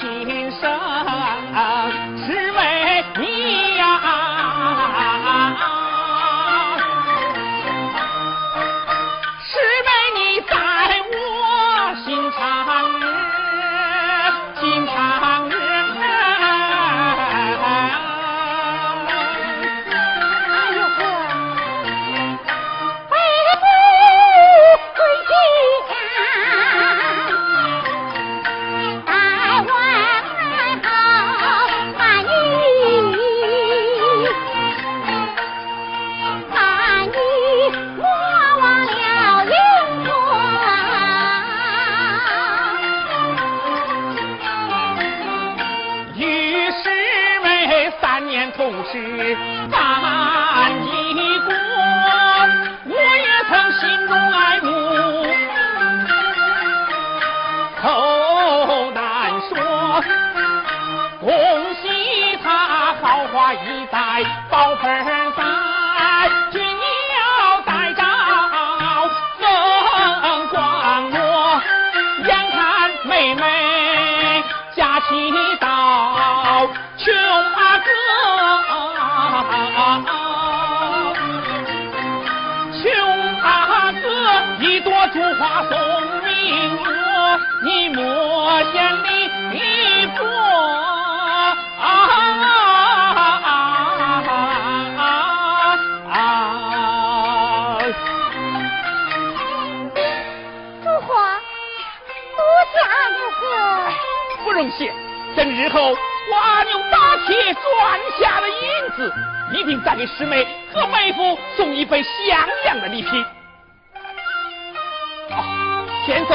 生心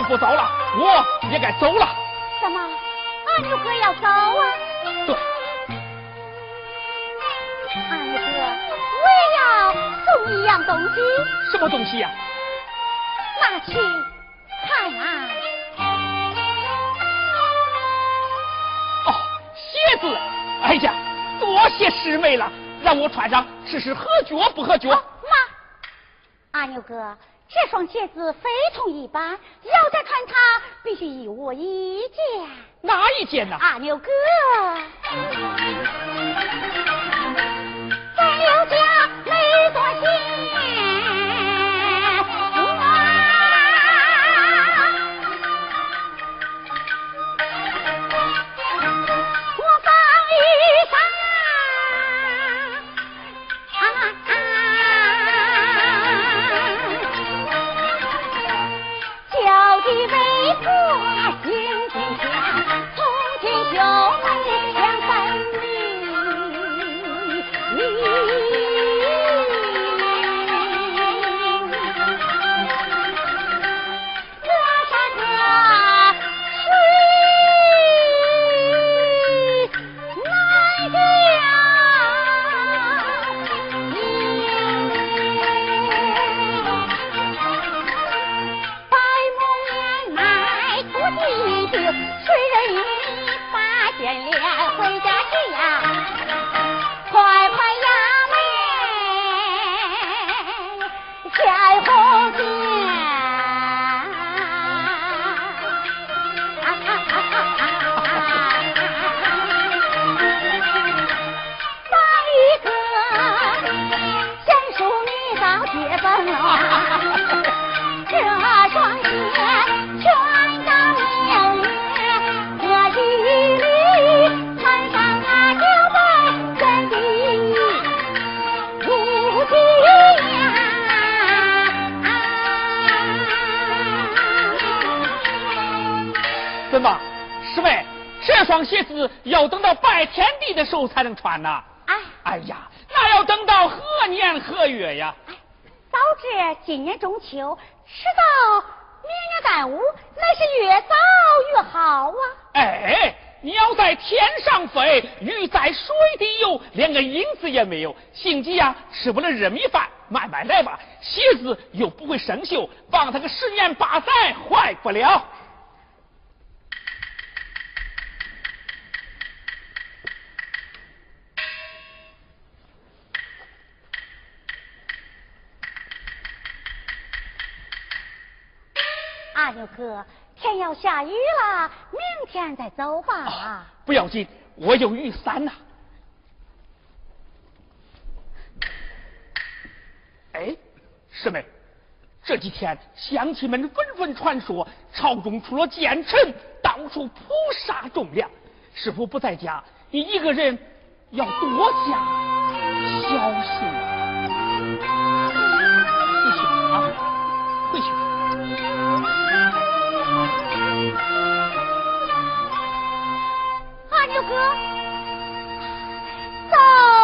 不早了，我也该走了。怎么，阿牛哥要走啊？对。阿牛哥，我也要送一样东西。什么东西呀？拿去看啊。哦鞋子，哎呀，多谢师妹了，让我穿上试试合脚不合脚。妈，阿牛哥，这双鞋子非同一般，要再穿它，必须一我一件。哪一件呢？阿牛哥，这双鞋子要等到拜天地的时候才能穿呐。哎，哎呀，那要等到何年何月呀？哎，早知今年中秋，迟到明年端午，那是越早越好啊。哎，鸟在天上飞，鱼在水底游，连个影子也没有。心急呀，吃不了热米饭，慢慢来吧。鞋子又不会生锈，放它个十年八载坏不了。阿牛哥，天要下雨了，明天再走吧。啊，不要紧，我有雨伞呐。哎，师妹，这几天乡亲们纷纷传说朝中出了奸臣，到处捕杀忠良。师傅不在家，你一个人要多加小心啊！回去啊，回去。六哥，走。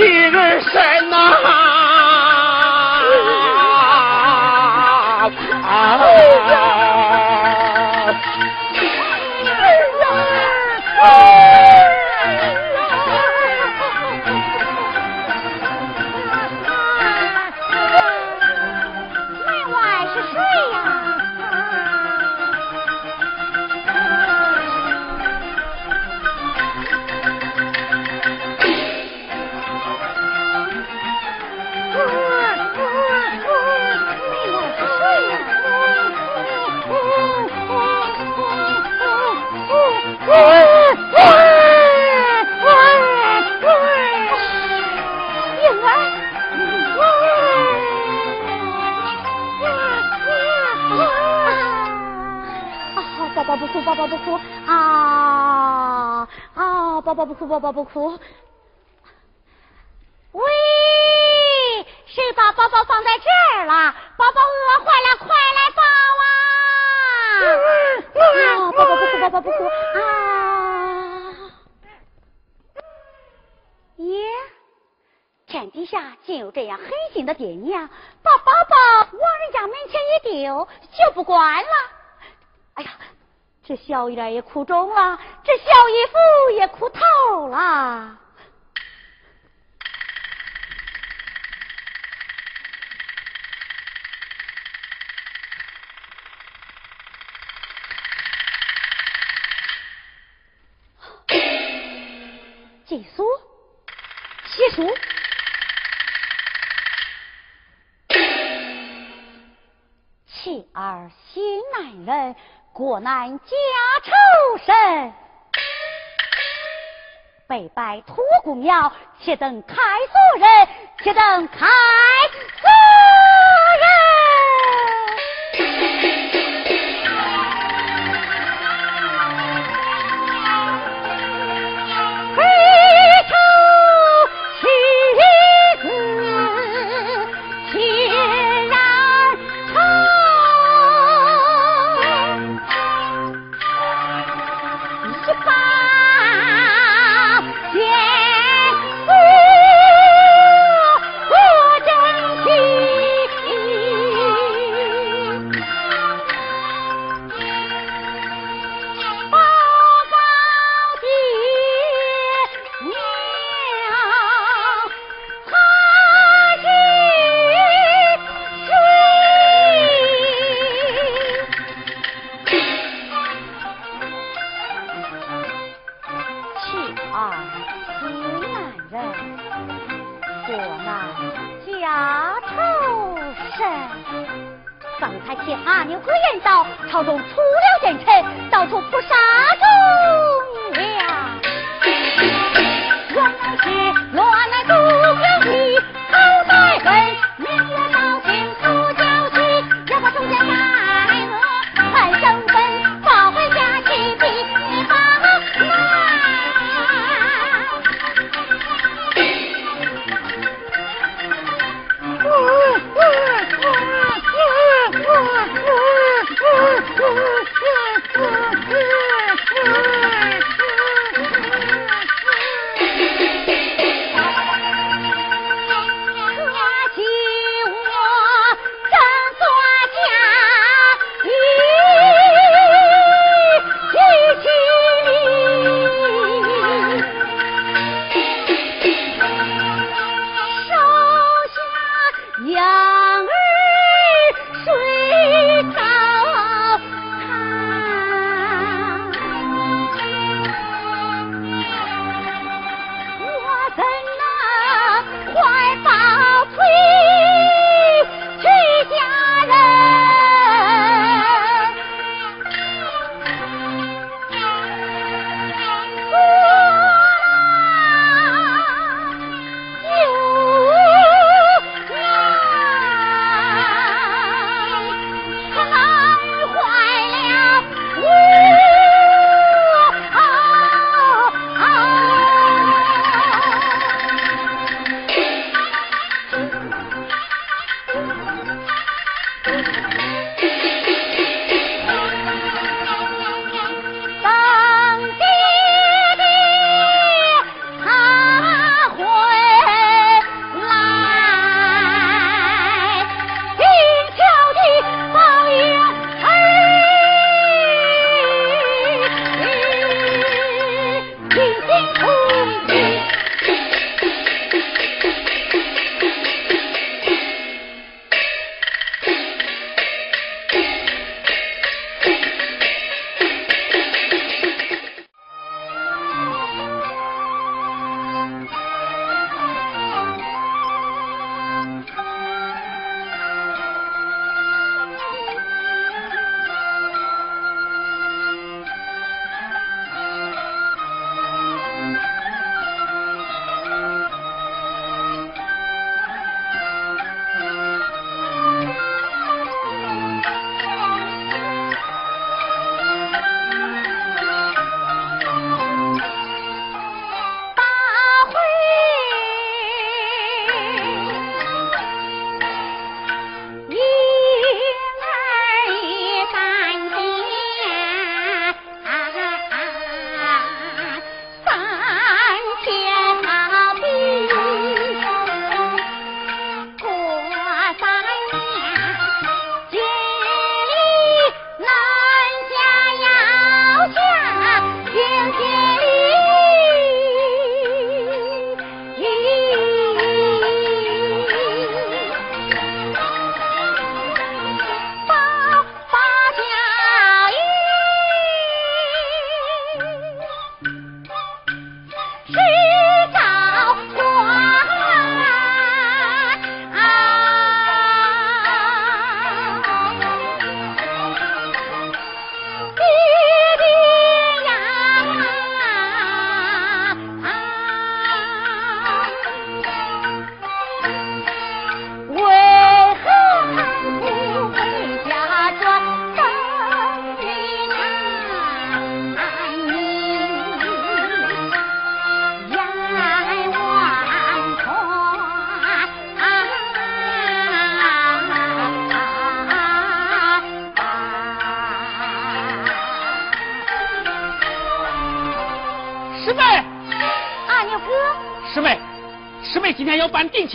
一人身呐啊。宝宝不哭，宝宝不哭喂，谁把宝宝放在这儿了？宝宝饿坏了，快来抱啊！宝宝不哭，宝宝不哭啊！耶，天底下竟有这样狠心的爹娘，把宝宝往人家门前一丢就不管了。哎呀！这小一点也哭肿了，这小姨夫也哭透了。寄书，写书，妻儿心难忍。国难家仇深，北拜托孤庙，且等开锁人，且等开锁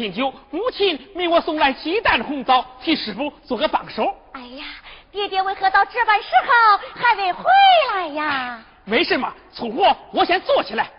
办定亲酒，母亲命我送来鸡蛋红枣，替师傅做个帮手。哎呀，爹爹为何到这般时候还未回来呀？没什么？粗活，我先做起来。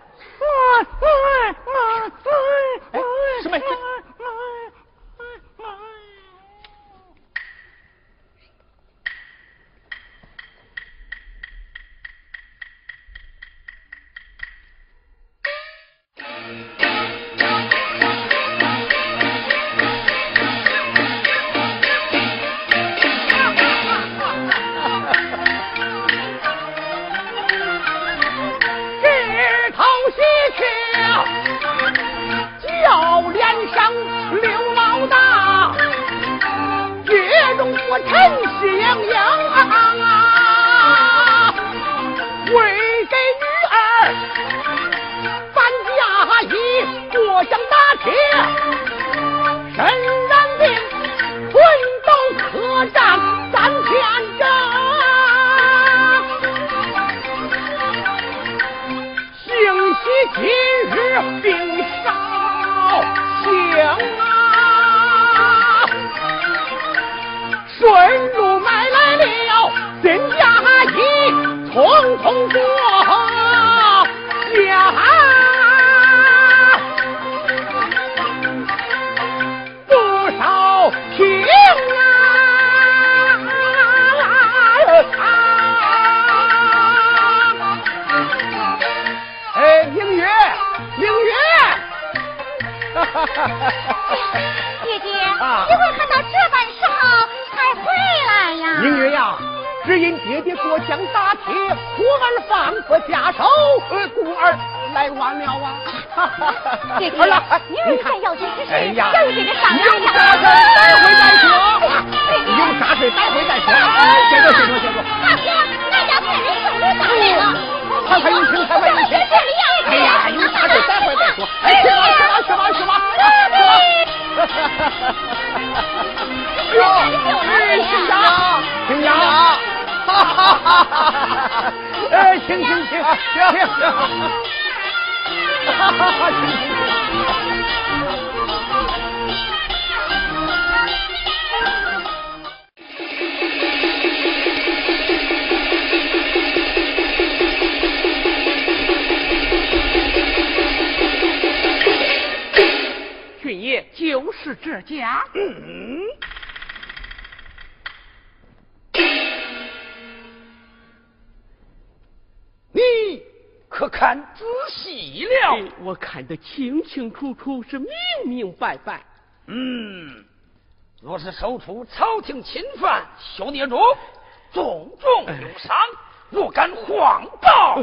姐姐，你为何到这般时候才回来呀？明月呀，只因爹爹过江打铁，忽而放不下手，呃，故来晚了啊。姐姐，啊、女儿件 要紧之事，哎、要有啥事待会再说。有啥事待会再说。先坐，先坐，先坐。大哥，那家派人送礼到了，快快有请，快快有请。哈哈哈哈！哎，行行行行行，哈哈哈行行行。军 爷就是这家。嗯得清清楚楚，是明明白白。嗯，若是受出朝廷侵犯，小孽主重重有赏，不敢谎报。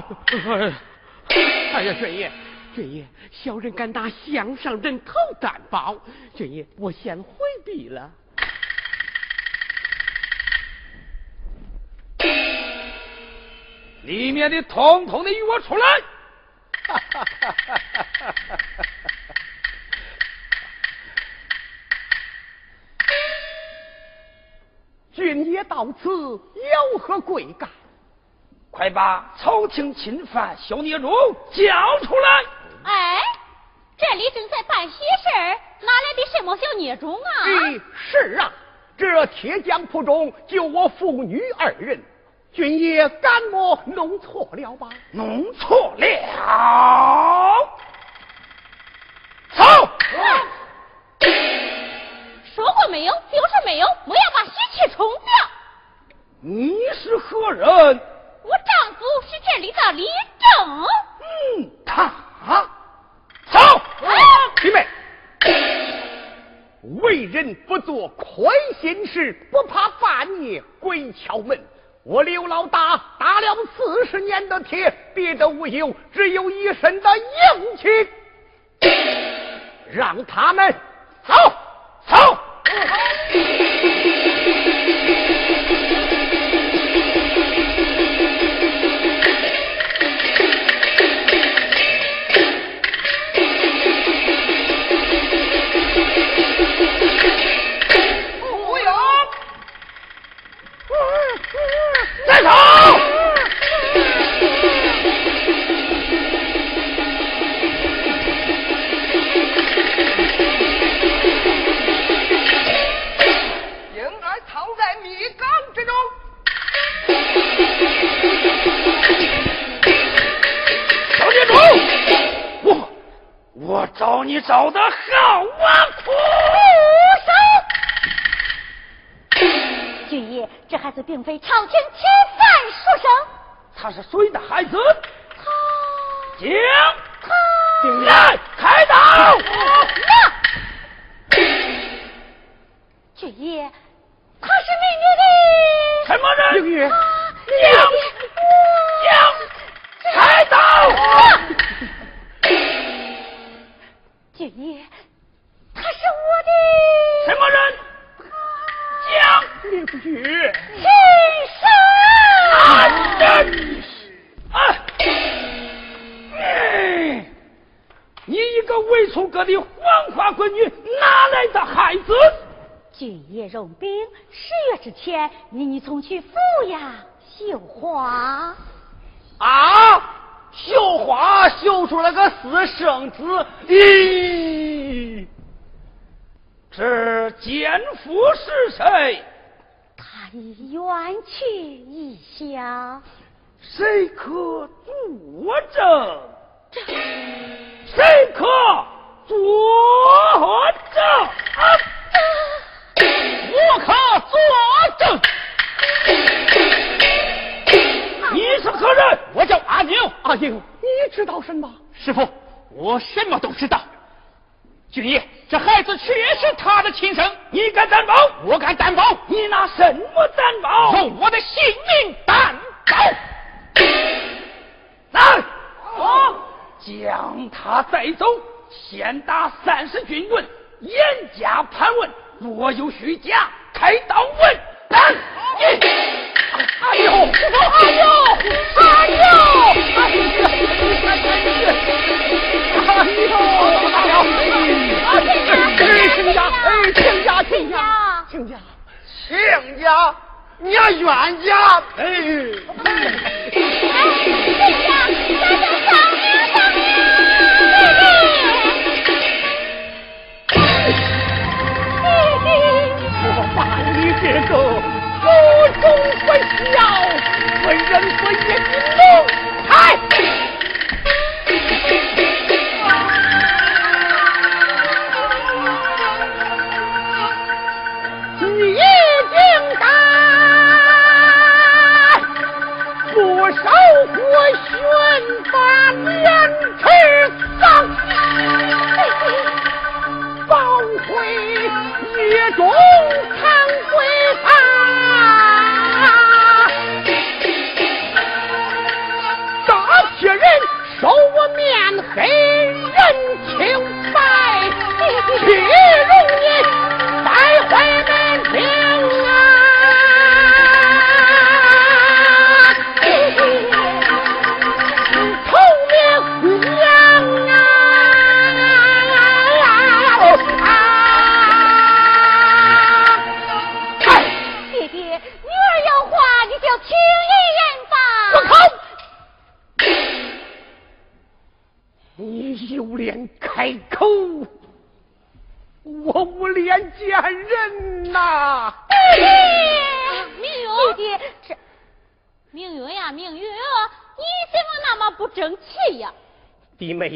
哎呀，军爷，军爷，小人敢打项上人头担保。军爷，我先回避了。里面的，统统的与我出来！哈哈哈哈哈！君爷到此有何贵干？快把朝廷侵犯小孽种交出来！哎，这里正在办喜事哪来的什么小孽种啊？是啊，这铁匠铺中就我父女二人。君爷敢莫弄错了吧？弄错了，走！说过没有，就是没有，莫要把喜气冲掉。你是何人？我丈夫是这里的李正。嗯，他走。弟妹，为人不做亏心事，不怕半夜鬼敲门。我刘老大打了四十年的铁，别的无有，只有一身的硬气。让他们走走。叫你找的好啊！苦手！军爷，这孩子并非朝廷侵犯书生，他是谁的孩子？他将他来开刀！那军爷，他是美女的什么人？明月，将将开刀！军爷，他是我的什么人？将明月，亲生。人！啊！嗯你一个未出阁的黄花闺女，哪来的孩子？军爷用兵，十月之前，你你从去抚养绣花。啊！绣花绣出了个私生子，咦！这奸夫是谁？他已远去异乡，谁可作证？谁可作证？我可作证。你是何人？我叫阿牛，阿英，你知道什么？师傅，我什么都知道。军爷，这孩子确实他的亲生，你敢担保？我敢担保，你拿什么担保？用我的性命担保。来，我将他带走，先打三十军棍，严加盘问，若有虚假，开刀问斩。哎呦，哎呦，哎呦，哎呦，哎呦，哎，亲家，哎，亲家，亲家，亲家，亲家，你要冤家，哎，我把你这个不忠不孝、为人不义的奴才！你已经担不守国训法廉耻丧，报回夜中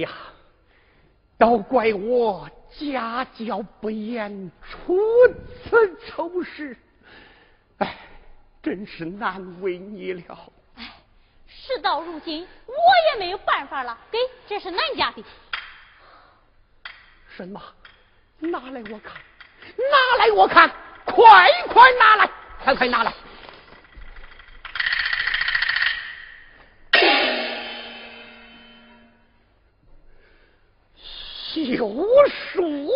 呀，都怪我家教不严，出此丑事，哎，真是难为你了。哎，事到如今，我也没有办法了。给，这是恁家的。什么？拿来我看，拿来我看，快快拿来，快快拿来！有数。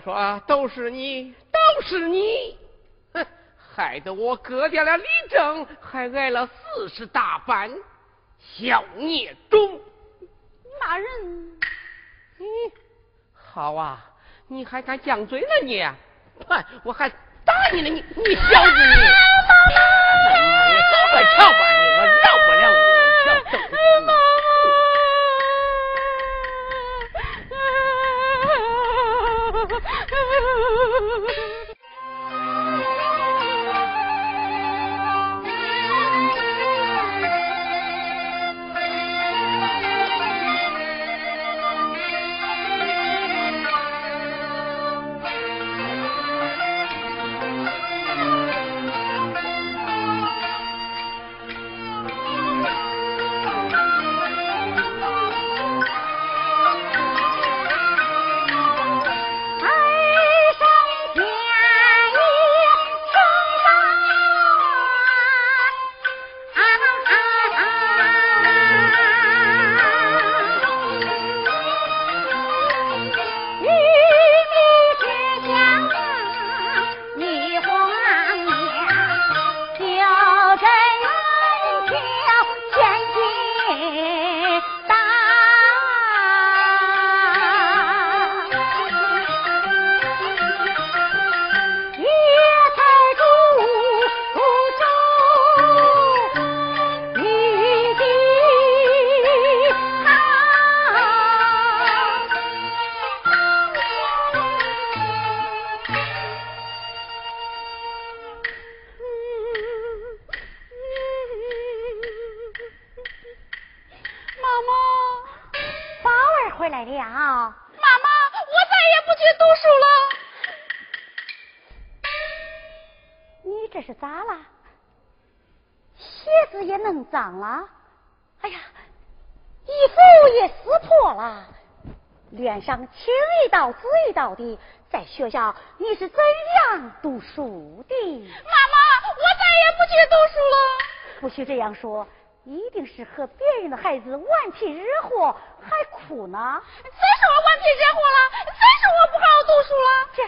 说都是你，都是你，哼，害得我割掉了李正，还挨了四十大板，小孽种。骂人。嗯，好啊，你还敢犟嘴了你？哼，我还打你呢，你你小子你！你走快瞧道紫一道的，在学校你是怎样读书的？妈妈，我再也不去读书了。不许这样说，一定是和别人的孩子顽皮惹祸，还哭呢。谁说我顽皮惹祸了？谁说我不好好读书了？这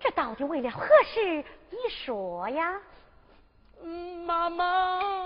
这到底为了何事？你说呀。嗯，妈妈。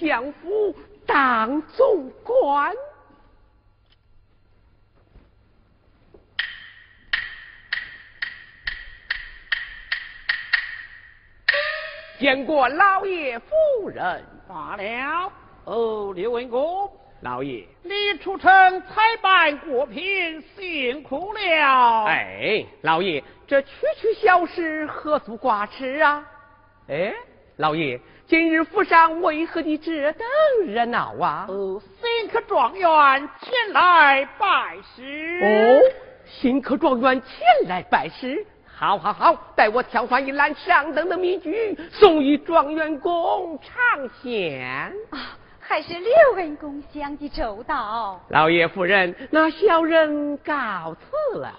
相夫当总管？见过老爷夫人罢了。哦，刘文公，老爷，你出城采办果品，辛苦了。哎，老爷，这区区小事，何足挂齿啊？哎。老爷，今日府上为何的这等热闹啊？哦，新科状元前来拜师。哦，新科状元前来拜师。好，好，好，待我挑换一篮上等的米菊，送与状元公尝鲜。啊，还是刘恩公想的周到。老爷夫人，那小人告辞了。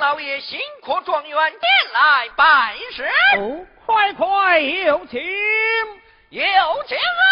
老爷，新科状元前来拜师。哦，快快有请，有请啊！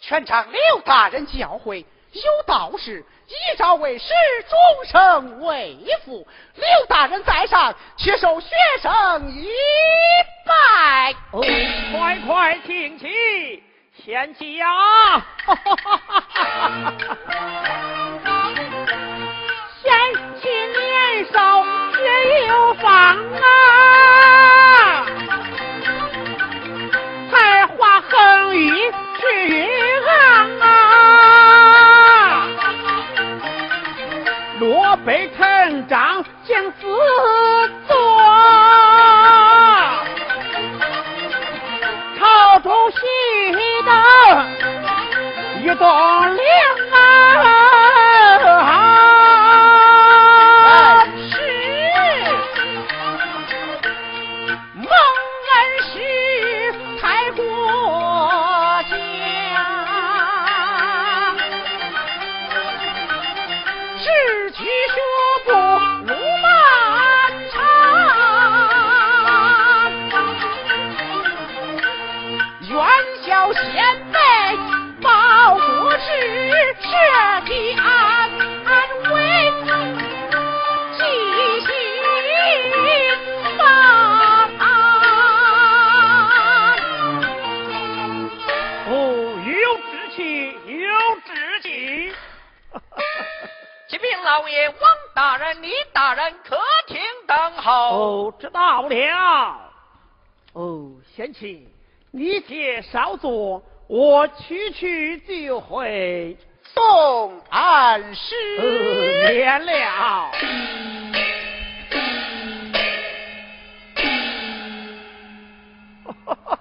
全场刘大人教诲，有道是一朝为师，终生为父。刘大人在上，且受学生一拜。哦，快快请起，贤妻呀！贤妻年少学有方啊，溢去昂啊，落北成章将自作，朝中喜的一道梁啊！大人，你大人可请等候。哦，知道了。哦，贤妻，你且稍坐，我去去就回。送安师，免、哈哈。